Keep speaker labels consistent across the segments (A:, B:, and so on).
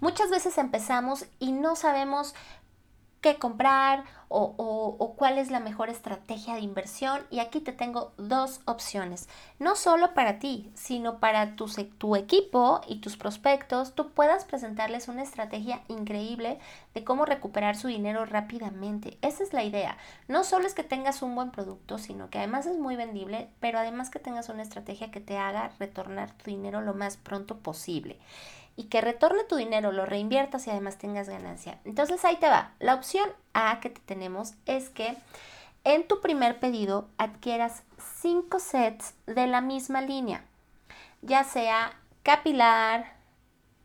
A: Muchas veces empezamos y no sabemos qué comprar o, cuál es la mejor estrategia de inversión. Y aquí te tengo dos opciones. No solo para ti, sino para tu, tu equipo y tus prospectos, tú puedas presentarles una estrategia increíble de cómo recuperar su dinero rápidamente. Esa es la idea. No solo es que tengas un buen producto, sino que además es muy vendible, pero además que tengas una estrategia que te haga retornar tu dinero lo más pronto posible y que retorne tu dinero, lo reinviertas y además tengas ganancia. Entonces ahí te va. La opción A que te tenemos es que en tu primer pedido adquieras 5 sets de la misma línea, ya sea capilar,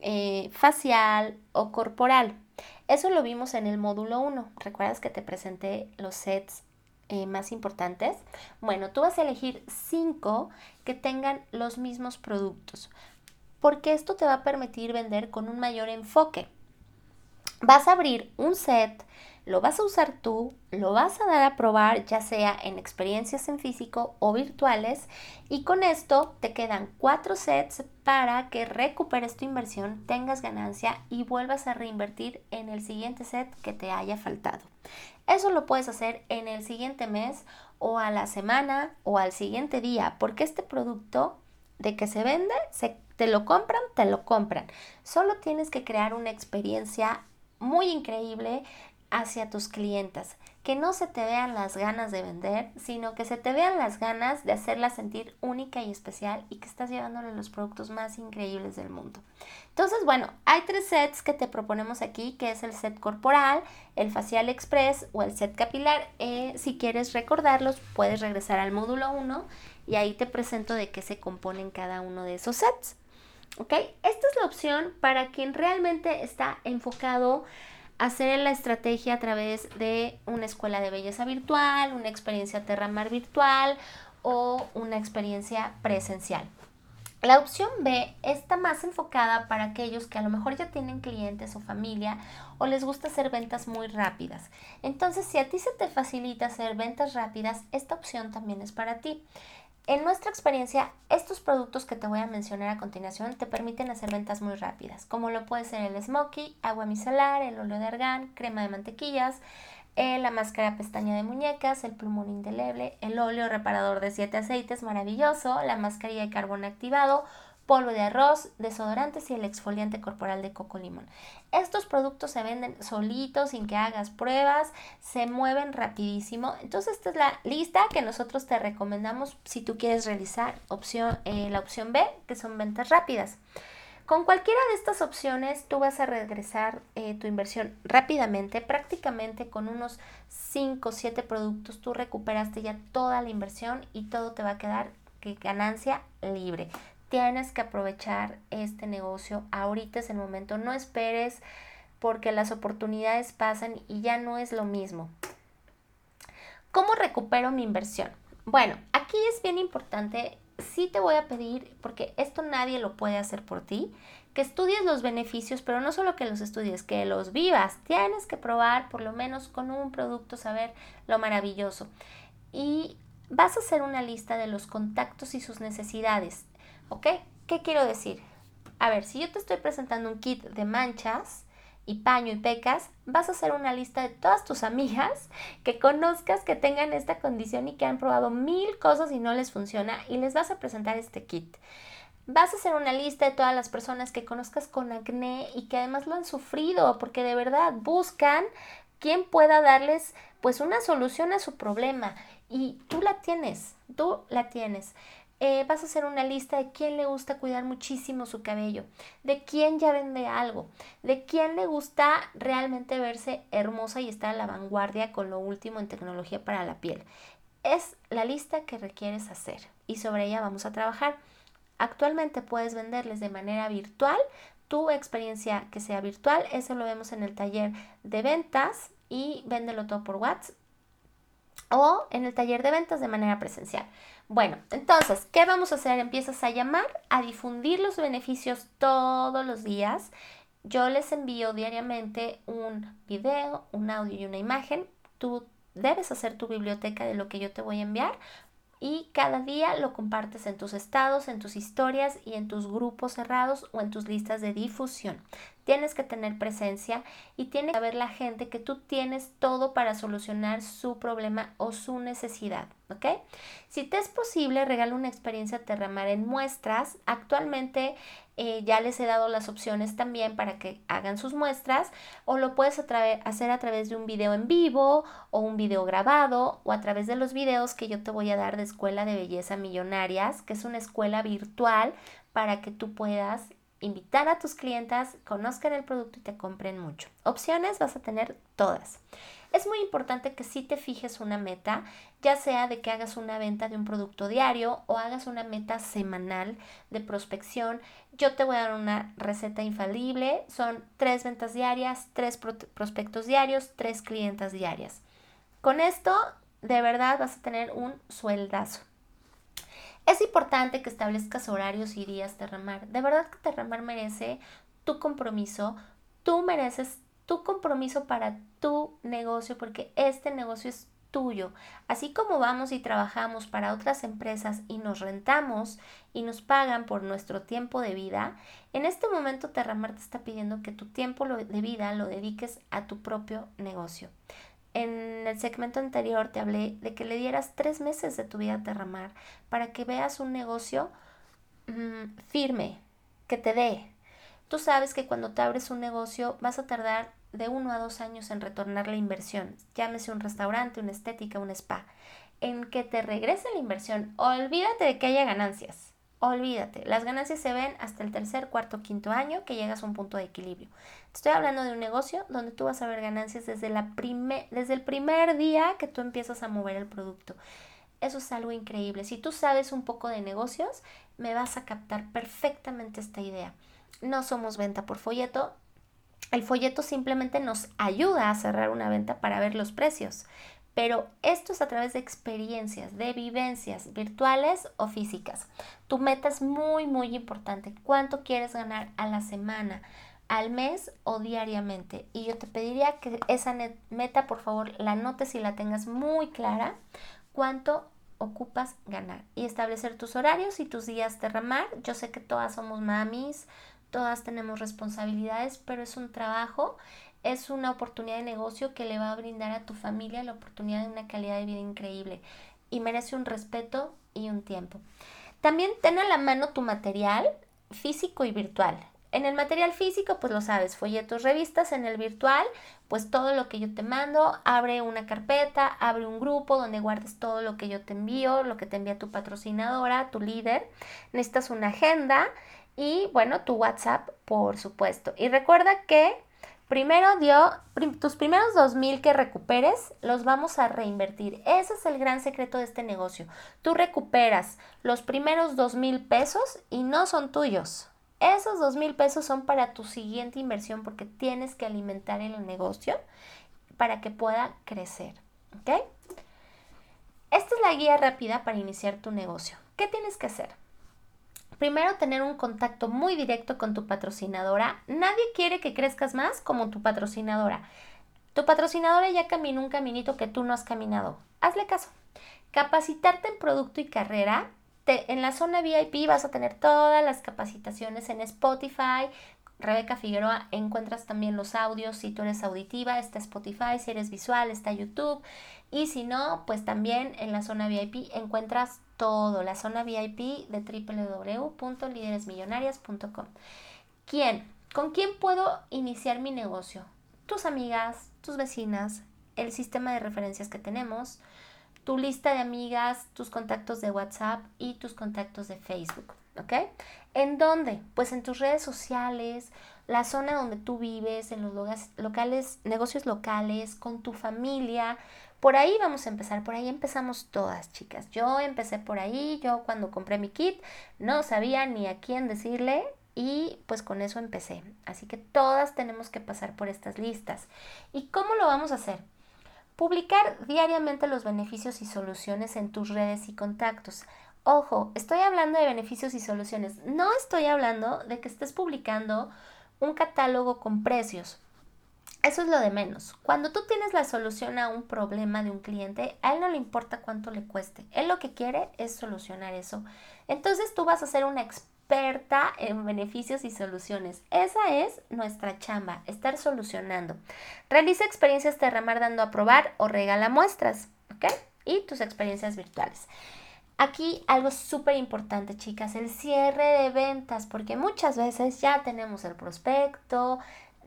A: eh, facial o corporal. Eso lo vimos en el módulo 1. ¿Recuerdas que te presenté los sets eh, más importantes? Bueno, tú vas a elegir 5 que tengan los mismos productos porque esto te va a permitir vender con un mayor enfoque. Vas a abrir un set, lo vas a usar tú, lo vas a dar a probar ya sea en experiencias en físico o virtuales y con esto te quedan cuatro sets para que recuperes tu inversión, tengas ganancia y vuelvas a reinvertir en el siguiente set que te haya faltado. Eso lo puedes hacer en el siguiente mes o a la semana o al siguiente día porque este producto de que se vende, se te lo compran, te lo compran. Solo tienes que crear una experiencia muy increíble hacia tus clientes. Que no se te vean las ganas de vender, sino que se te vean las ganas de hacerla sentir única y especial y que estás llevándole los productos más increíbles del mundo. Entonces, bueno, hay tres sets que te proponemos aquí, que es el set corporal, el facial express o el set capilar. Eh, si quieres recordarlos, puedes regresar al módulo 1 y ahí te presento de qué se componen cada uno de esos sets. ¿Ok? Esta es la opción para quien realmente está enfocado a hacer la estrategia a través de una escuela de belleza virtual, una experiencia Terramar virtual o una experiencia presencial. La opción B está más enfocada para aquellos que a lo mejor ya tienen clientes o familia o les gusta hacer ventas muy rápidas. Entonces, si a ti se te facilita hacer ventas rápidas, esta opción también es para ti. En nuestra experiencia, estos productos que te voy a mencionar a continuación te permiten hacer ventas muy rápidas, como lo puede ser el Smoky, agua micelar, el óleo de argán, crema de mantequillas, eh, la máscara pestaña de muñecas, el plumón indeleble, el óleo reparador de siete aceites maravilloso, la mascarilla de carbón activado, polvo de arroz, desodorantes y el exfoliante corporal de coco limón. Estos productos se venden solitos, sin que hagas pruebas, se mueven rapidísimo. Entonces esta es la lista que nosotros te recomendamos si tú quieres realizar opción, eh, la opción B, que son ventas rápidas. Con cualquiera de estas opciones tú vas a regresar eh, tu inversión rápidamente, prácticamente con unos 5 o 7 productos tú recuperaste ya toda la inversión y todo te va a quedar ganancia libre tienes que aprovechar este negocio. Ahorita es el momento. No esperes porque las oportunidades pasan y ya no es lo mismo. ¿Cómo recupero mi inversión? Bueno, aquí es bien importante. Sí te voy a pedir, porque esto nadie lo puede hacer por ti, que estudies los beneficios, pero no solo que los estudies, que los vivas. Tienes que probar por lo menos con un producto, saber lo maravilloso. Y vas a hacer una lista de los contactos y sus necesidades. ¿Ok? ¿Qué quiero decir? A ver, si yo te estoy presentando un kit de manchas y paño y pecas, vas a hacer una lista de todas tus amigas que conozcas que tengan esta condición y que han probado mil cosas y no les funciona y les vas a presentar este kit. Vas a hacer una lista de todas las personas que conozcas con acné y que además lo han sufrido porque de verdad buscan quien pueda darles pues una solución a su problema y tú la tienes, tú la tienes. Eh, vas a hacer una lista de quién le gusta cuidar muchísimo su cabello, de quién ya vende algo, de quién le gusta realmente verse hermosa y estar a la vanguardia con lo último en tecnología para la piel. Es la lista que requieres hacer y sobre ella vamos a trabajar. Actualmente puedes venderles de manera virtual tu experiencia que sea virtual, eso lo vemos en el taller de ventas y véndelo todo por WhatsApp o en el taller de ventas de manera presencial. Bueno, entonces, ¿qué vamos a hacer? Empiezas a llamar, a difundir los beneficios todos los días. Yo les envío diariamente un video, un audio y una imagen. Tú debes hacer tu biblioteca de lo que yo te voy a enviar y cada día lo compartes en tus estados, en tus historias y en tus grupos cerrados o en tus listas de difusión. Tienes que tener presencia y tiene que saber la gente que tú tienes todo para solucionar su problema o su necesidad, ¿ok? Si te es posible, regala una experiencia Terramar en muestras. Actualmente eh, ya les he dado las opciones también para que hagan sus muestras o lo puedes hacer a través de un video en vivo o un video grabado o a través de los videos que yo te voy a dar de Escuela de Belleza Millonarias, que es una escuela virtual para que tú puedas invitar a tus clientas, conozcan el producto y te compren mucho. Opciones vas a tener todas. Es muy importante que si te fijes una meta, ya sea de que hagas una venta de un producto diario o hagas una meta semanal de prospección. Yo te voy a dar una receta infalible. Son tres ventas diarias, tres prospectos diarios, tres clientas diarias. Con esto, de verdad vas a tener un sueldazo. Es importante que establezcas horarios y días Terramar. De verdad que Terramar merece tu compromiso. Tú mereces tu compromiso para tu negocio porque este negocio es tuyo. Así como vamos y trabajamos para otras empresas y nos rentamos y nos pagan por nuestro tiempo de vida, en este momento Terramar te está pidiendo que tu tiempo de vida lo dediques a tu propio negocio. En el segmento anterior te hablé de que le dieras tres meses de tu vida a Terramar para que veas un negocio mm, firme, que te dé. Tú sabes que cuando te abres un negocio vas a tardar de uno a dos años en retornar la inversión, llámese un restaurante, una estética, un spa, en que te regrese la inversión. Olvídate de que haya ganancias. Olvídate, las ganancias se ven hasta el tercer, cuarto, quinto año que llegas a un punto de equilibrio. estoy hablando de un negocio donde tú vas a ver ganancias desde, la desde el primer día que tú empiezas a mover el producto. Eso es algo increíble. Si tú sabes un poco de negocios, me vas a captar perfectamente esta idea. No somos venta por folleto. El folleto simplemente nos ayuda a cerrar una venta para ver los precios pero esto es a través de experiencias, de vivencias virtuales o físicas. Tu meta es muy, muy importante. ¿Cuánto quieres ganar a la semana, al mes o diariamente? Y yo te pediría que esa meta, por favor, la notes y la tengas muy clara. ¿Cuánto ocupas ganar? Y establecer tus horarios y tus días de ramar. Yo sé que todas somos mamis, todas tenemos responsabilidades, pero es un trabajo es una oportunidad de negocio que le va a brindar a tu familia la oportunidad de una calidad de vida increíble y merece un respeto y un tiempo. También ten a la mano tu material físico y virtual. En el material físico, pues lo sabes, folletos, revistas. En el virtual, pues todo lo que yo te mando, abre una carpeta, abre un grupo donde guardes todo lo que yo te envío, lo que te envía tu patrocinadora, tu líder. Necesitas una agenda y, bueno, tu WhatsApp, por supuesto. Y recuerda que Primero dio, tus primeros dos mil que recuperes, los vamos a reinvertir. Ese es el gran secreto de este negocio. Tú recuperas los primeros dos mil pesos y no son tuyos. Esos dos mil pesos son para tu siguiente inversión porque tienes que alimentar el negocio para que pueda crecer. ¿Ok? Esta es la guía rápida para iniciar tu negocio. ¿Qué tienes que hacer? Primero, tener un contacto muy directo con tu patrocinadora. Nadie quiere que crezcas más como tu patrocinadora. Tu patrocinadora ya caminó un caminito que tú no has caminado. Hazle caso. Capacitarte en producto y carrera. en la zona VIP vas a tener todas las capacitaciones en Spotify. Rebeca Figueroa, encuentras también los audios. Si tú eres auditiva, está Spotify. Si eres visual, está YouTube. Y si no, pues también en la zona VIP encuentras todo, la zona VIP de www.lideresmillonarias.com. ¿Quién? ¿Con quién puedo iniciar mi negocio? Tus amigas, tus vecinas, el sistema de referencias que tenemos, tu lista de amigas, tus contactos de WhatsApp y tus contactos de Facebook. ¿Ok? ¿En dónde? Pues en tus redes sociales, la zona donde tú vives, en los locales, negocios locales, con tu familia, por ahí vamos a empezar, por ahí empezamos todas, chicas. Yo empecé por ahí, yo cuando compré mi kit no sabía ni a quién decirle y pues con eso empecé. Así que todas tenemos que pasar por estas listas. ¿Y cómo lo vamos a hacer? Publicar diariamente los beneficios y soluciones en tus redes y contactos. Ojo, estoy hablando de beneficios y soluciones. No estoy hablando de que estés publicando un catálogo con precios. Eso es lo de menos. Cuando tú tienes la solución a un problema de un cliente, a él no le importa cuánto le cueste. Él lo que quiere es solucionar eso. Entonces tú vas a ser una experta en beneficios y soluciones. Esa es nuestra chamba, estar solucionando. Realiza experiencias Terramar dando a probar o regala muestras, ¿ok? Y tus experiencias virtuales. Aquí algo súper importante, chicas, el cierre de ventas, porque muchas veces ya tenemos el prospecto,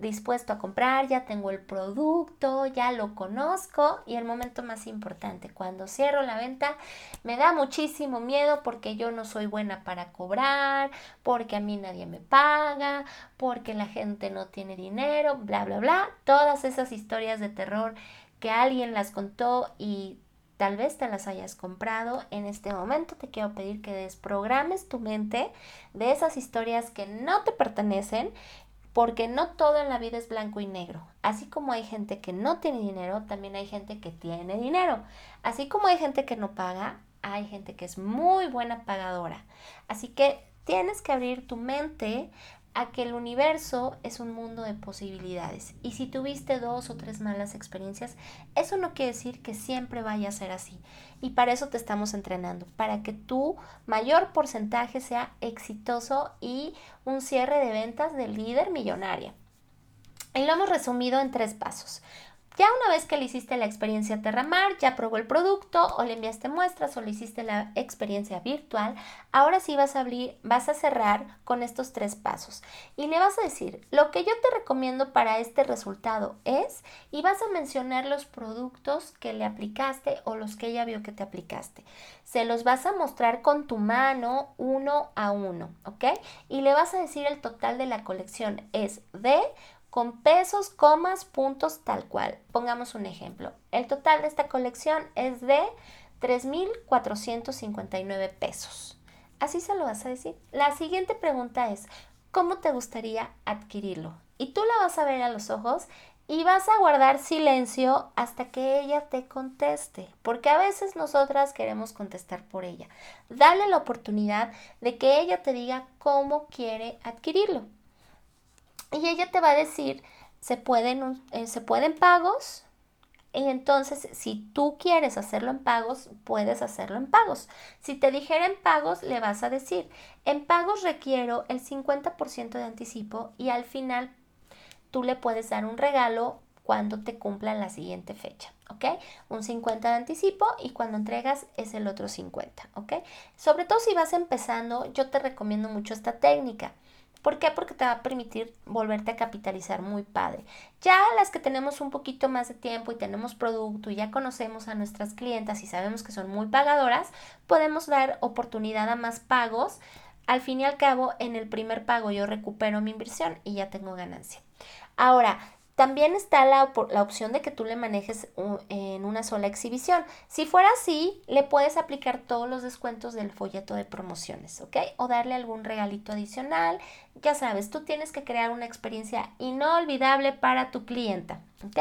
A: dispuesto a comprar, ya tengo el producto, ya lo conozco y el momento más importante, cuando cierro la venta, me da muchísimo miedo porque yo no soy buena para cobrar, porque a mí nadie me paga, porque la gente no tiene dinero, bla, bla, bla, todas esas historias de terror que alguien las contó y tal vez te las hayas comprado, en este momento te quiero pedir que desprogrames tu mente de esas historias que no te pertenecen porque no todo en la vida es blanco y negro. Así como hay gente que no tiene dinero, también hay gente que tiene dinero. Así como hay gente que no paga, hay gente que es muy buena pagadora. Así que tienes que abrir tu mente a que el universo es un mundo de posibilidades. Y si tuviste dos o tres malas experiencias, eso no quiere decir que siempre vaya a ser así. Y para eso te estamos entrenando, para que tu mayor porcentaje sea exitoso y un cierre de ventas de líder millonaria. Y lo hemos resumido en tres pasos. Ya una vez que le hiciste la experiencia Terramar, ya probó el producto o le enviaste muestras o le hiciste la experiencia virtual, ahora sí vas a abrir, vas a cerrar con estos tres pasos y le vas a decir, lo que yo te recomiendo para este resultado es, y vas a mencionar los productos que le aplicaste o los que ella vio que te aplicaste. Se los vas a mostrar con tu mano uno a uno, ¿ok? Y le vas a decir el total de la colección es de con pesos, comas, puntos, tal cual. Pongamos un ejemplo. El total de esta colección es de 3.459 pesos. Así se lo vas a decir. La siguiente pregunta es, ¿cómo te gustaría adquirirlo? Y tú la vas a ver a los ojos y vas a guardar silencio hasta que ella te conteste, porque a veces nosotras queremos contestar por ella. Dale la oportunidad de que ella te diga cómo quiere adquirirlo. Y ella te va a decir, se pueden, eh, se pueden pagos. Y entonces, si tú quieres hacerlo en pagos, puedes hacerlo en pagos. Si te dijera en pagos, le vas a decir, en pagos requiero el 50% de anticipo y al final tú le puedes dar un regalo cuando te cumpla la siguiente fecha, ¿ok? Un 50 de anticipo y cuando entregas es el otro 50, ¿ok? Sobre todo si vas empezando, yo te recomiendo mucho esta técnica. ¿Por qué? Porque te va a permitir volverte a capitalizar muy padre. Ya las que tenemos un poquito más de tiempo y tenemos producto y ya conocemos a nuestras clientas y sabemos que son muy pagadoras, podemos dar oportunidad a más pagos. Al fin y al cabo, en el primer pago yo recupero mi inversión y ya tengo ganancia. Ahora, también está la, la, opción de que tú le manejes en una sola exhibición. Si fuera así, le puedes aplicar todos los descuentos del folleto de promociones, ¿ok? O darle algún regalito adicional. Ya sabes, tú tienes que crear una experiencia inolvidable para tu clienta, ¿ok?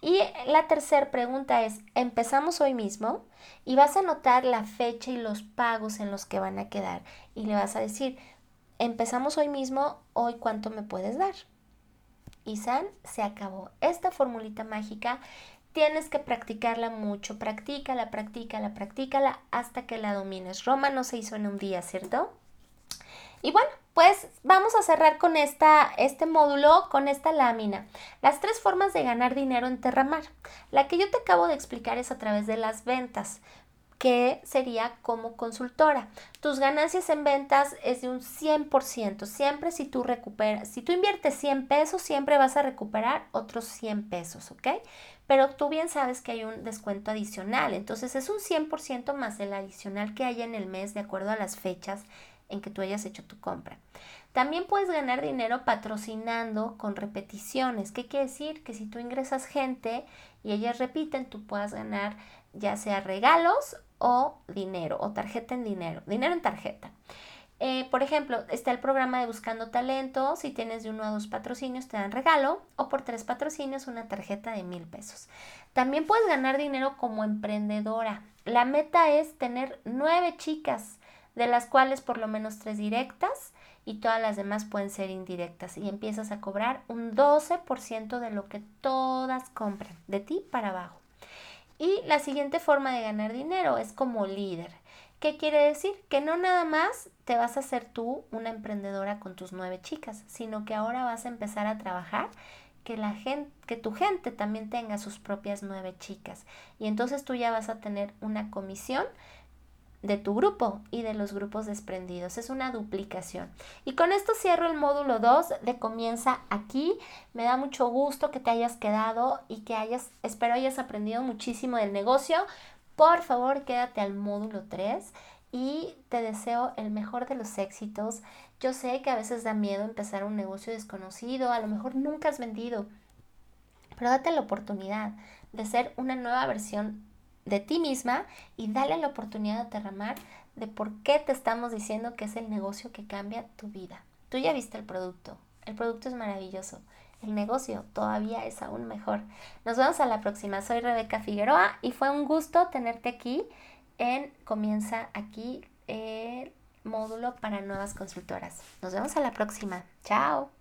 A: Y la tercera pregunta es, empezamos hoy mismo y vas a anotar la fecha y los pagos en los que van a quedar. Y le vas a decir, empezamos hoy mismo, hoy cuánto me puedes dar y san, se acabó. Esta formulita mágica tienes que practicarla mucho. Practícala, practícala, practícala hasta que la domines. Roma no se hizo en un día, ¿cierto? Y bueno, pues vamos a cerrar con esta, este módulo, con esta lámina. Las tres formas de ganar dinero en Terramar. La que yo te acabo de explicar es a través de las ventas que sería como consultora. Tus ganancias en ventas es de un 100%. Siempre si tú recuperas, si tú inviertes 100 pesos, siempre vas a recuperar otros 100 pesos, ¿ok? Pero tú bien sabes que hay un descuento adicional. Entonces es un 100% más el adicional que haya en el mes de acuerdo a las fechas en que tú hayas hecho tu compra. También puedes ganar dinero patrocinando con repeticiones. ¿Qué quiere decir? Que si tú ingresas gente y ellas repiten, tú puedas ganar ya sea regalos o dinero o tarjeta en dinero, dinero en tarjeta. Eh, por ejemplo, está el programa de Buscando Talento. Si tienes de uno a dos patrocinios, te dan regalo. O por tres patrocinios, una tarjeta de mil pesos. También puedes ganar dinero como emprendedora. La meta es tener nueve chicas, de las cuales por lo menos tres directas y todas las demás pueden ser indirectas. Y empiezas a cobrar un 12% de lo que todas compran, de ti para abajo. Y la siguiente forma de ganar dinero es como líder. ¿Qué quiere decir? Que no nada más te vas a hacer tú una emprendedora con tus nueve chicas, sino que ahora vas a empezar a trabajar que la gente, que tu gente también tenga sus propias nueve chicas. Y entonces tú ya vas a tener una comisión de tu grupo y de los grupos desprendidos. Es una duplicación. Y con esto cierro el módulo 2 de comienza aquí. Me da mucho gusto que te hayas quedado y que hayas, espero hayas aprendido muchísimo del negocio. Por favor, quédate al módulo 3 y te deseo el mejor de los éxitos. Yo sé que a veces da miedo empezar un negocio desconocido, a lo mejor nunca has vendido, pero date la oportunidad de ser una nueva versión de ti misma y dale la oportunidad de derramar de por qué te estamos diciendo que es el negocio que cambia tu vida. Tú ya viste el producto, el producto es maravilloso, el negocio todavía es aún mejor. Nos vemos a la próxima, soy Rebeca Figueroa y fue un gusto tenerte aquí en Comienza aquí el módulo para nuevas consultoras. Nos vemos a la próxima, chao.